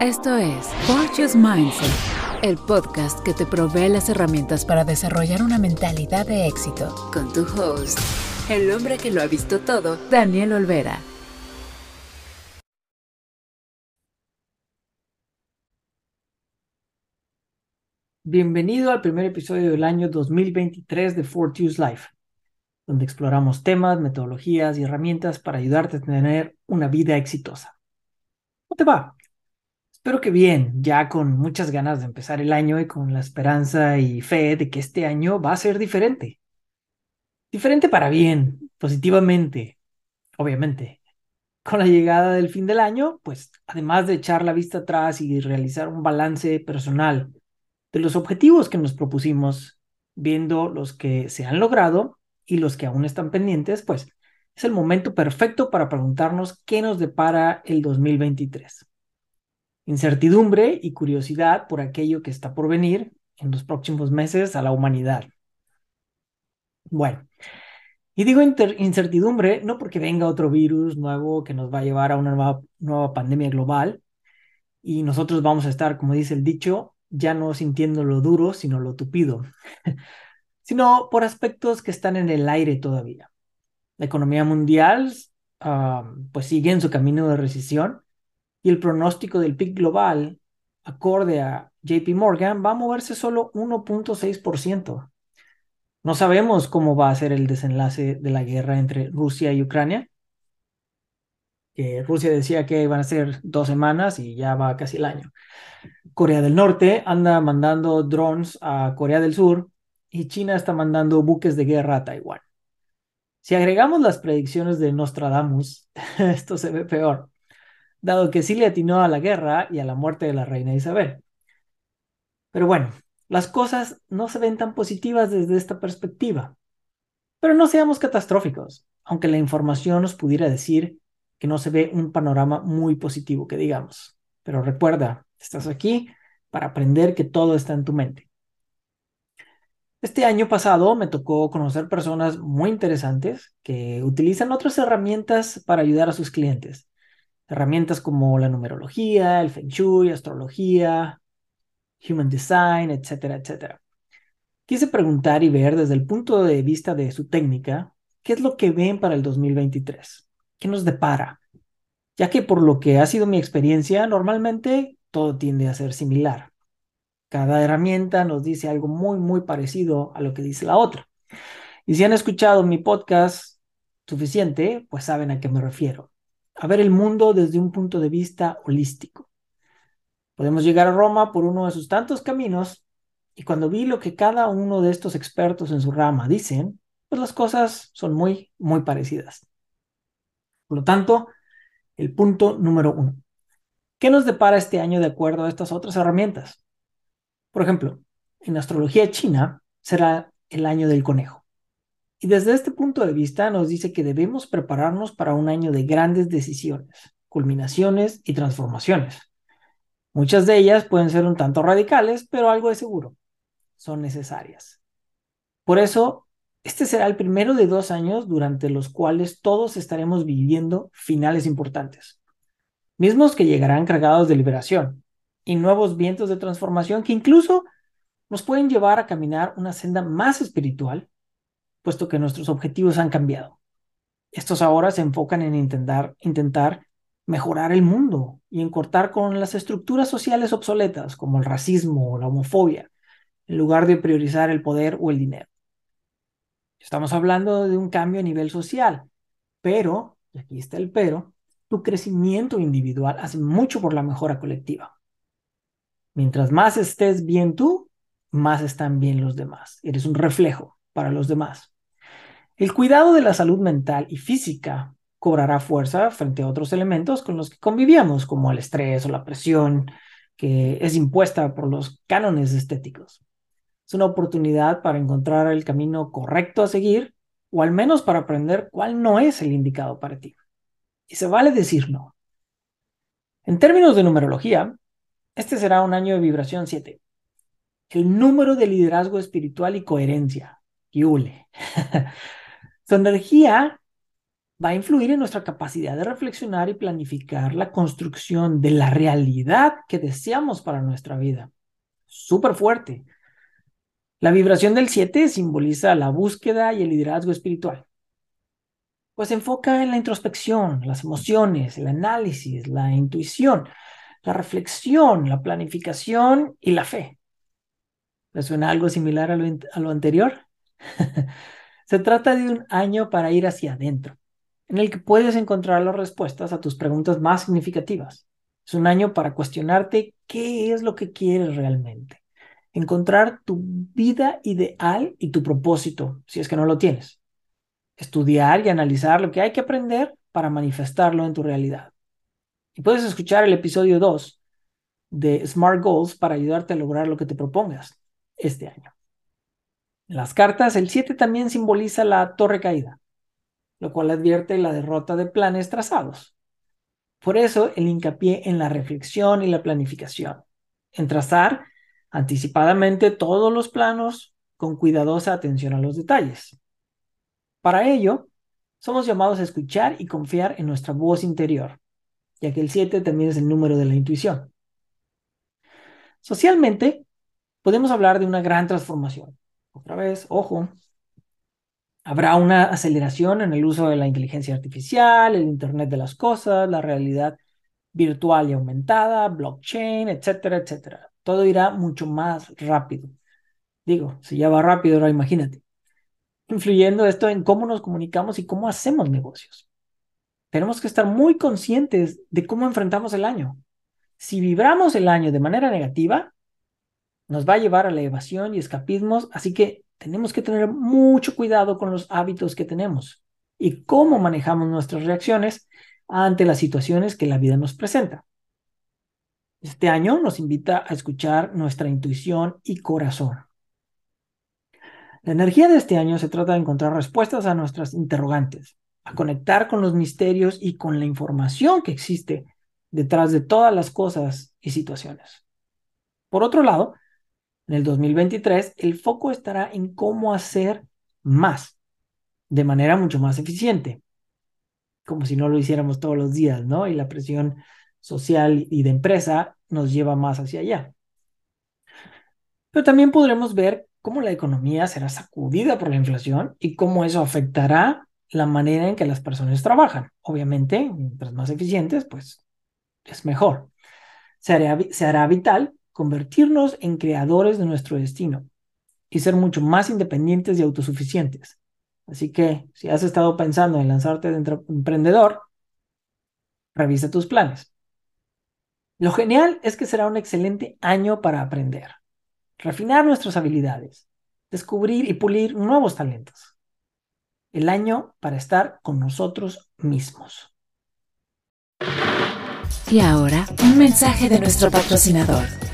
Esto es Fortune's Mindset, el podcast que te provee las herramientas para desarrollar una mentalidad de éxito. Con tu host, el hombre que lo ha visto todo, Daniel Olvera. Bienvenido al primer episodio del año 2023 de Fortune's Life, donde exploramos temas, metodologías y herramientas para ayudarte a tener una vida exitosa. ¿Cómo te va? Espero que bien, ya con muchas ganas de empezar el año y con la esperanza y fe de que este año va a ser diferente. Diferente para bien, positivamente, obviamente. Con la llegada del fin del año, pues además de echar la vista atrás y realizar un balance personal de los objetivos que nos propusimos, viendo los que se han logrado y los que aún están pendientes, pues es el momento perfecto para preguntarnos qué nos depara el 2023 incertidumbre y curiosidad por aquello que está por venir en los próximos meses a la humanidad. Bueno, y digo incertidumbre no porque venga otro virus nuevo que nos va a llevar a una nueva, pandemia global y nosotros vamos a estar, como dice el dicho, ya no sintiendo lo duro, sino lo tupido, sino por aspectos que están en el aire todavía. La economía mundial ah, pues sigue en su camino de recesión y el pronóstico del PIB global, acorde a JP Morgan, va a moverse solo 1.6%. No sabemos cómo va a ser el desenlace de la guerra entre Rusia y Ucrania. Rusia decía que iban a ser dos semanas y ya va casi el año. Corea del Norte anda mandando drones a Corea del Sur y China está mandando buques de guerra a Taiwán. Si agregamos las predicciones de Nostradamus, esto se ve peor dado que sí le atinó a la guerra y a la muerte de la reina Isabel. Pero bueno, las cosas no se ven tan positivas desde esta perspectiva. Pero no seamos catastróficos, aunque la información nos pudiera decir que no se ve un panorama muy positivo, que digamos. Pero recuerda, estás aquí para aprender que todo está en tu mente. Este año pasado me tocó conocer personas muy interesantes que utilizan otras herramientas para ayudar a sus clientes herramientas como la numerología, el feng shui, astrología, human design, etcétera, etcétera. Quise preguntar y ver desde el punto de vista de su técnica, ¿qué es lo que ven para el 2023? ¿Qué nos depara? Ya que por lo que ha sido mi experiencia, normalmente todo tiende a ser similar. Cada herramienta nos dice algo muy, muy parecido a lo que dice la otra. Y si han escuchado mi podcast suficiente, pues saben a qué me refiero a ver el mundo desde un punto de vista holístico. Podemos llegar a Roma por uno de sus tantos caminos y cuando vi lo que cada uno de estos expertos en su rama dicen, pues las cosas son muy, muy parecidas. Por lo tanto, el punto número uno. ¿Qué nos depara este año de acuerdo a estas otras herramientas? Por ejemplo, en astrología china será el año del conejo. Y desde este punto de vista nos dice que debemos prepararnos para un año de grandes decisiones, culminaciones y transformaciones. Muchas de ellas pueden ser un tanto radicales, pero algo de seguro, son necesarias. Por eso, este será el primero de dos años durante los cuales todos estaremos viviendo finales importantes, mismos que llegarán cargados de liberación y nuevos vientos de transformación que incluso nos pueden llevar a caminar una senda más espiritual puesto que nuestros objetivos han cambiado. Estos ahora se enfocan en intentar, intentar mejorar el mundo y en cortar con las estructuras sociales obsoletas como el racismo o la homofobia, en lugar de priorizar el poder o el dinero. Estamos hablando de un cambio a nivel social, pero, y aquí está el pero, tu crecimiento individual hace mucho por la mejora colectiva. Mientras más estés bien tú, más están bien los demás. Eres un reflejo para los demás. El cuidado de la salud mental y física cobrará fuerza frente a otros elementos con los que convivíamos, como el estrés o la presión que es impuesta por los cánones estéticos. Es una oportunidad para encontrar el camino correcto a seguir o al menos para aprender cuál no es el indicado para ti. Y se vale decir no. En términos de numerología, este será un año de vibración 7. El número de liderazgo espiritual y coherencia. Yule. Su energía va a influir en nuestra capacidad de reflexionar y planificar la construcción de la realidad que deseamos para nuestra vida. Súper fuerte. La vibración del 7 simboliza la búsqueda y el liderazgo espiritual. Pues se enfoca en la introspección, las emociones, el análisis, la intuición, la reflexión, la planificación y la fe. ¿Le suena algo similar a lo, a lo anterior? se trata de un año para ir hacia adentro, en el que puedes encontrar las respuestas a tus preguntas más significativas. Es un año para cuestionarte qué es lo que quieres realmente, encontrar tu vida ideal y tu propósito, si es que no lo tienes, estudiar y analizar lo que hay que aprender para manifestarlo en tu realidad. Y puedes escuchar el episodio 2 de Smart Goals para ayudarte a lograr lo que te propongas este año. En las cartas, el 7 también simboliza la torre caída, lo cual advierte la derrota de planes trazados. Por eso el hincapié en la reflexión y la planificación, en trazar anticipadamente todos los planos con cuidadosa atención a los detalles. Para ello, somos llamados a escuchar y confiar en nuestra voz interior, ya que el 7 también es el número de la intuición. Socialmente, podemos hablar de una gran transformación. Otra vez, ojo, Habrá una aceleración en el uso de la inteligencia artificial, el Internet de las Cosas, la realidad virtual y aumentada, blockchain, etcétera, etcétera. Todo irá mucho más rápido. Digo, si ya va rápido, ahora imagínate. Influyendo esto en cómo nos comunicamos y cómo hacemos negocios. Tenemos que estar muy conscientes de cómo enfrentamos el año. Si vibramos el año de manera negativa, nos va a llevar a la evasión y escapismos, así que tenemos que tener mucho cuidado con los hábitos que tenemos y cómo manejamos nuestras reacciones ante las situaciones que la vida nos presenta. Este año nos invita a escuchar nuestra intuición y corazón. La energía de este año se trata de encontrar respuestas a nuestras interrogantes, a conectar con los misterios y con la información que existe detrás de todas las cosas y situaciones. Por otro lado, en el 2023, el foco estará en cómo hacer más, de manera mucho más eficiente, como si no lo hiciéramos todos los días, ¿no? Y la presión social y de empresa nos lleva más hacia allá. Pero también podremos ver cómo la economía será sacudida por la inflación y cómo eso afectará la manera en que las personas trabajan. Obviamente, mientras más eficientes, pues es mejor. Se hará, se hará vital convertirnos en creadores de nuestro destino y ser mucho más independientes y autosuficientes. Así que si has estado pensando en lanzarte de emprendedor, revisa tus planes. Lo genial es que será un excelente año para aprender, refinar nuestras habilidades, descubrir y pulir nuevos talentos. El año para estar con nosotros mismos. Y ahora, un mensaje de nuestro patrocinador.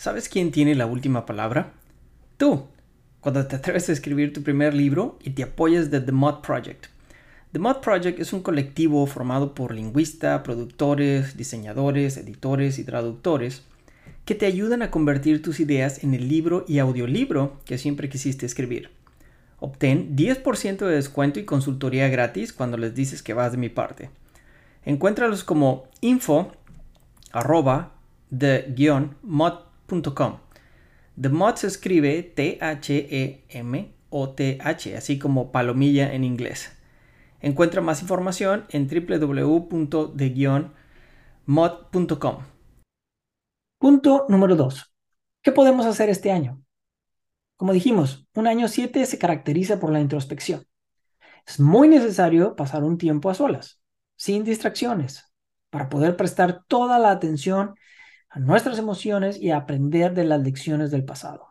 ¿Sabes quién tiene la última palabra? Tú, cuando te atreves a escribir tu primer libro y te apoyas de The Mod Project. The Mod Project es un colectivo formado por lingüistas, productores, diseñadores, editores y traductores que te ayudan a convertir tus ideas en el libro y audiolibro que siempre quisiste escribir. Obtén 10% de descuento y consultoría gratis cuando les dices que vas de mi parte. Encuéntralos como info arroba mod The Mod se escribe T-H-E-M-O-T-H, así como palomilla en inglés. Encuentra más información en www.de-mod.com. Punto número 2. ¿Qué podemos hacer este año? Como dijimos, un año 7 se caracteriza por la introspección. Es muy necesario pasar un tiempo a solas, sin distracciones, para poder prestar toda la atención a nuestras emociones y a aprender de las lecciones del pasado.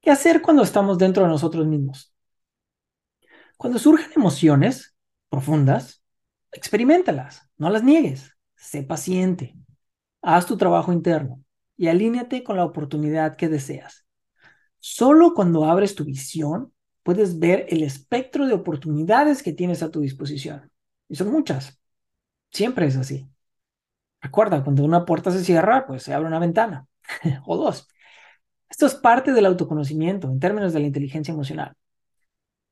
¿Qué hacer cuando estamos dentro de nosotros mismos? Cuando surgen emociones profundas, experimentalas, no las niegues, sé paciente, haz tu trabajo interno y alíñate con la oportunidad que deseas. Solo cuando abres tu visión puedes ver el espectro de oportunidades que tienes a tu disposición. Y son muchas. Siempre es así. Recuerda, cuando una puerta se cierra, pues se abre una ventana o dos. Esto es parte del autoconocimiento en términos de la inteligencia emocional.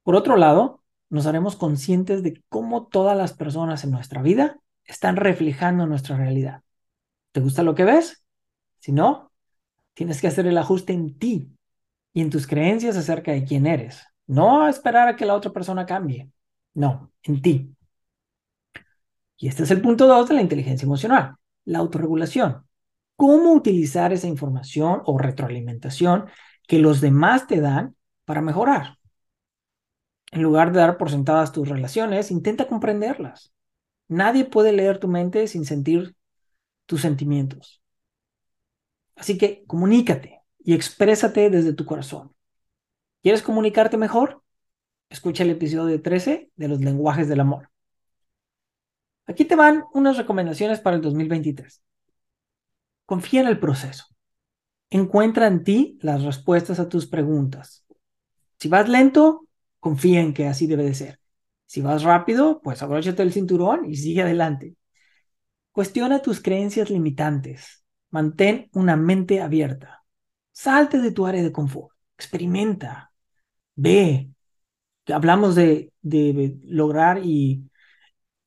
Por otro lado, nos haremos conscientes de cómo todas las personas en nuestra vida están reflejando nuestra realidad. ¿Te gusta lo que ves? Si no, tienes que hacer el ajuste en ti y en tus creencias acerca de quién eres. No esperar a que la otra persona cambie. No, en ti. Y este es el punto 2 de la inteligencia emocional, la autorregulación. ¿Cómo utilizar esa información o retroalimentación que los demás te dan para mejorar? En lugar de dar por sentadas tus relaciones, intenta comprenderlas. Nadie puede leer tu mente sin sentir tus sentimientos. Así que comunícate y exprésate desde tu corazón. ¿Quieres comunicarte mejor? Escucha el episodio 13 de los lenguajes del amor. Aquí te van unas recomendaciones para el 2023. Confía en el proceso. Encuentra en ti las respuestas a tus preguntas. Si vas lento, confía en que así debe de ser. Si vas rápido, pues abróchate el cinturón y sigue adelante. Cuestiona tus creencias limitantes. Mantén una mente abierta. Salte de tu área de confort. Experimenta. Ve. Hablamos de, de lograr y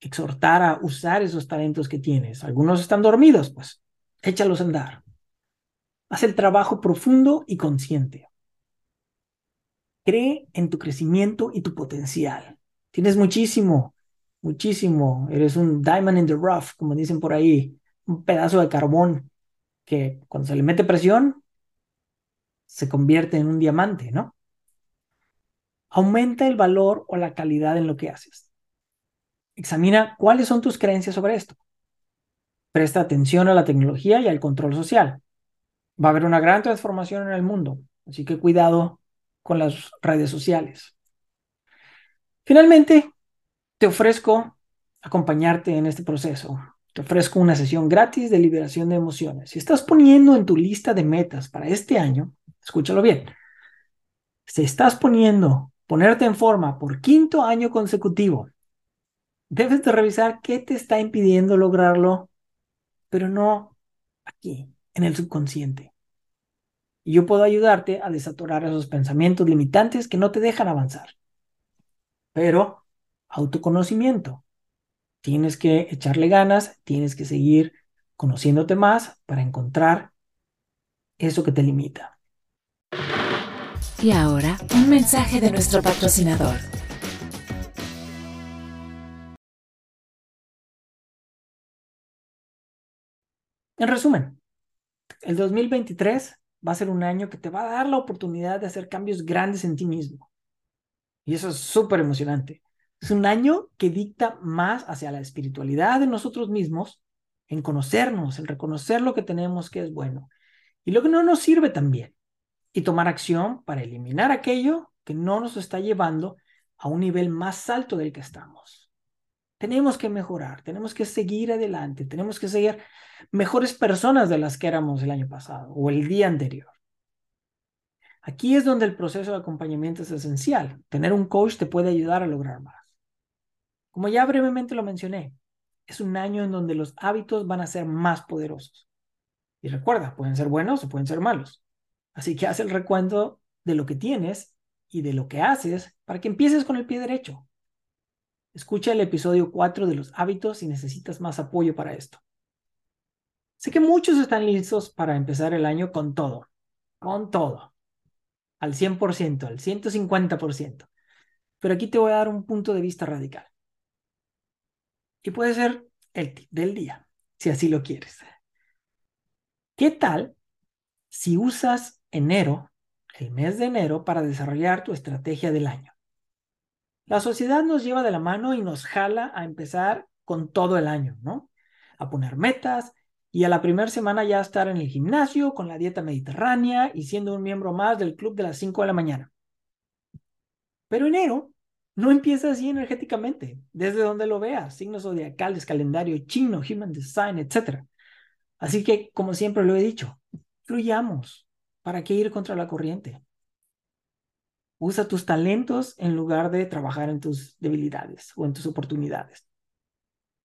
exhortar a usar esos talentos que tienes. Algunos están dormidos, pues échalos a andar. Haz el trabajo profundo y consciente. Cree en tu crecimiento y tu potencial. Tienes muchísimo, muchísimo. Eres un diamond in the rough, como dicen por ahí, un pedazo de carbón que cuando se le mete presión se convierte en un diamante, ¿no? Aumenta el valor o la calidad en lo que haces. Examina cuáles son tus creencias sobre esto. Presta atención a la tecnología y al control social. Va a haber una gran transformación en el mundo, así que cuidado con las redes sociales. Finalmente, te ofrezco acompañarte en este proceso. Te ofrezco una sesión gratis de liberación de emociones. Si estás poniendo en tu lista de metas para este año, escúchalo bien, si estás poniendo ponerte en forma por quinto año consecutivo, debes de revisar qué te está impidiendo lograrlo, pero no aquí, en el subconsciente. Y yo puedo ayudarte a desatorar esos pensamientos limitantes que no te dejan avanzar. Pero autoconocimiento. Tienes que echarle ganas, tienes que seguir conociéndote más para encontrar eso que te limita. Y ahora, un mensaje de nuestro patrocinador. En resumen, el 2023 va a ser un año que te va a dar la oportunidad de hacer cambios grandes en ti mismo. Y eso es súper emocionante. Es un año que dicta más hacia la espiritualidad de nosotros mismos, en conocernos, en reconocer lo que tenemos que es bueno y lo que no nos sirve también, y tomar acción para eliminar aquello que no nos está llevando a un nivel más alto del que estamos. Tenemos que mejorar, tenemos que seguir adelante, tenemos que seguir mejores personas de las que éramos el año pasado o el día anterior. Aquí es donde el proceso de acompañamiento es esencial. Tener un coach te puede ayudar a lograr más. Como ya brevemente lo mencioné, es un año en donde los hábitos van a ser más poderosos. Y recuerda, pueden ser buenos o pueden ser malos. Así que haz el recuento de lo que tienes y de lo que haces para que empieces con el pie derecho. Escucha el episodio 4 de los hábitos si necesitas más apoyo para esto. Sé que muchos están listos para empezar el año con todo, con todo, al 100%, al 150%. Pero aquí te voy a dar un punto de vista radical. Y puede ser el tip del día, si así lo quieres. ¿Qué tal si usas enero, el mes de enero, para desarrollar tu estrategia del año? La sociedad nos lleva de la mano y nos jala a empezar con todo el año, ¿no? A poner metas, y a la primera semana ya estar en el gimnasio con la dieta mediterránea y siendo un miembro más del club de las 5 de la mañana. Pero enero no empieza así energéticamente, desde donde lo veas, signos zodiacales, calendario chino, human design, etc. Así que, como siempre lo he dicho, fluyamos. ¿Para qué ir contra la corriente? Usa tus talentos en lugar de trabajar en tus debilidades o en tus oportunidades.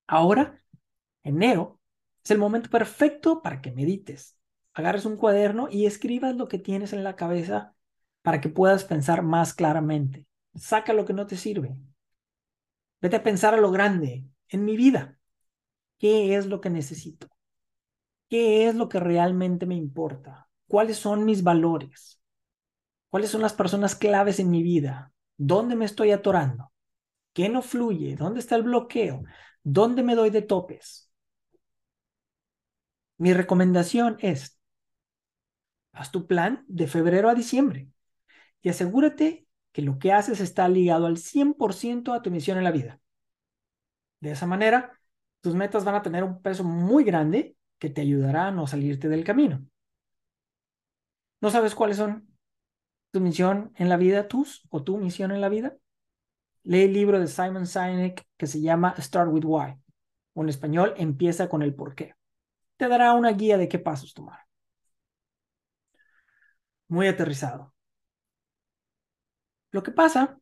Ahora, enero es el momento perfecto para que medites. Agarres un cuaderno y escribas lo que tienes en la cabeza para que puedas pensar más claramente. Saca lo que no te sirve. Vete a pensar a lo grande, en mi vida. ¿Qué es lo que necesito? ¿Qué es lo que realmente me importa? ¿Cuáles son mis valores? ¿Cuáles son las personas claves en mi vida? ¿Dónde me estoy atorando? ¿Qué no fluye? ¿Dónde está el bloqueo? ¿Dónde me doy de topes? Mi recomendación es, haz tu plan de febrero a diciembre y asegúrate que lo que haces está ligado al 100% a tu misión en la vida. De esa manera, tus metas van a tener un peso muy grande que te ayudará a no salirte del camino. ¿No sabes cuáles son tu misión en la vida, tus o tu misión en la vida? Lee el libro de Simon Sinek que se llama Start with Why, o en español, empieza con el por qué. Te dará una guía de qué pasos tomar. Muy aterrizado. Lo que pasa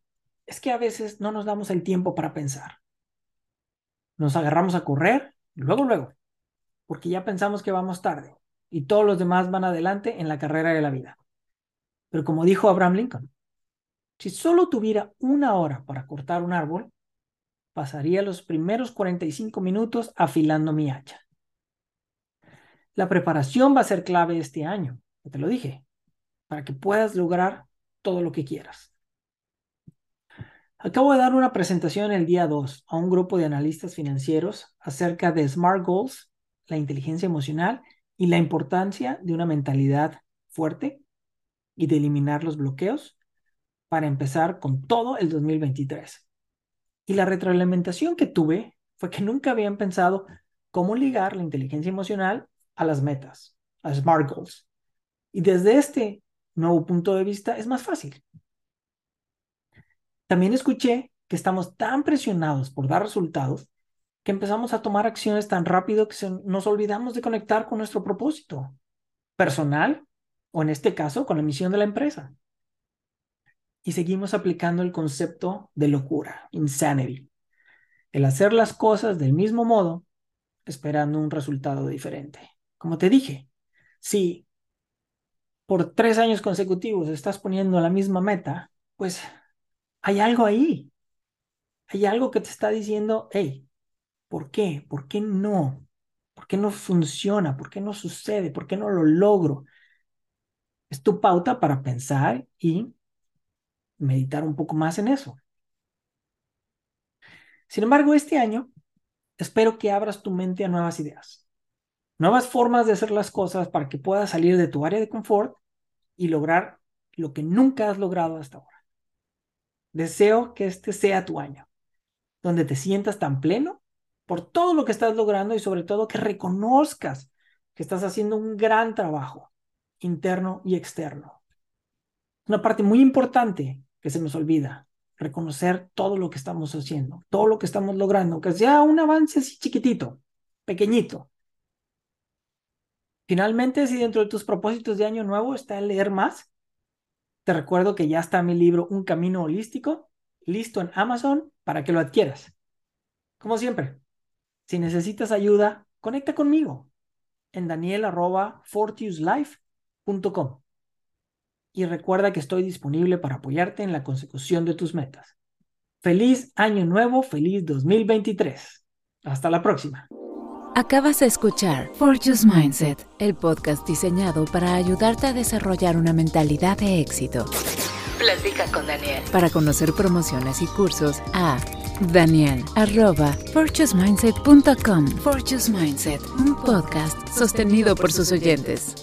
es que a veces no nos damos el tiempo para pensar. Nos agarramos a correr, luego, luego, porque ya pensamos que vamos tarde y todos los demás van adelante en la carrera de la vida. Pero como dijo Abraham Lincoln, si solo tuviera una hora para cortar un árbol, pasaría los primeros 45 minutos afilando mi hacha. La preparación va a ser clave este año, te lo dije, para que puedas lograr todo lo que quieras. Acabo de dar una presentación el día 2 a un grupo de analistas financieros acerca de Smart Goals, la inteligencia emocional y la importancia de una mentalidad fuerte y de eliminar los bloqueos para empezar con todo el 2023. Y la retroalimentación que tuve fue que nunca habían pensado cómo ligar la inteligencia emocional a las metas, a SMART goals. Y desde este nuevo punto de vista es más fácil. También escuché que estamos tan presionados por dar resultados que empezamos a tomar acciones tan rápido que nos olvidamos de conectar con nuestro propósito personal o en este caso con la misión de la empresa y seguimos aplicando el concepto de locura, insanity, el hacer las cosas del mismo modo esperando un resultado diferente. Como te dije, si por tres años consecutivos estás poniendo la misma meta, pues hay algo ahí. Hay algo que te está diciendo, hey, ¿por qué? ¿Por qué no? ¿Por qué no funciona? ¿Por qué no sucede? ¿Por qué no lo logro? Es tu pauta para pensar y meditar un poco más en eso. Sin embargo, este año espero que abras tu mente a nuevas ideas, nuevas formas de hacer las cosas para que puedas salir de tu área de confort y lograr lo que nunca has logrado hasta ahora. Deseo que este sea tu año, donde te sientas tan pleno por todo lo que estás logrando y sobre todo que reconozcas que estás haciendo un gran trabajo interno y externo. Una parte muy importante que se nos olvida, reconocer todo lo que estamos haciendo, todo lo que estamos logrando, que sea un avance así chiquitito, pequeñito. Finalmente, si dentro de tus propósitos de año nuevo está el leer más, te recuerdo que ya está mi libro Un Camino Holístico, listo en Amazon para que lo adquieras. Como siempre, si necesitas ayuda, conecta conmigo en daniel.fortiuslife.com y recuerda que estoy disponible para apoyarte en la consecución de tus metas. Feliz año nuevo, feliz 2023. Hasta la próxima. Acabas de escuchar Fortune's Mindset, el podcast diseñado para ayudarte a desarrollar una mentalidad de éxito. Platica con Daniel. Para conocer promociones y cursos a Daniel arroba Mindset, un podcast sostenido por sus oyentes.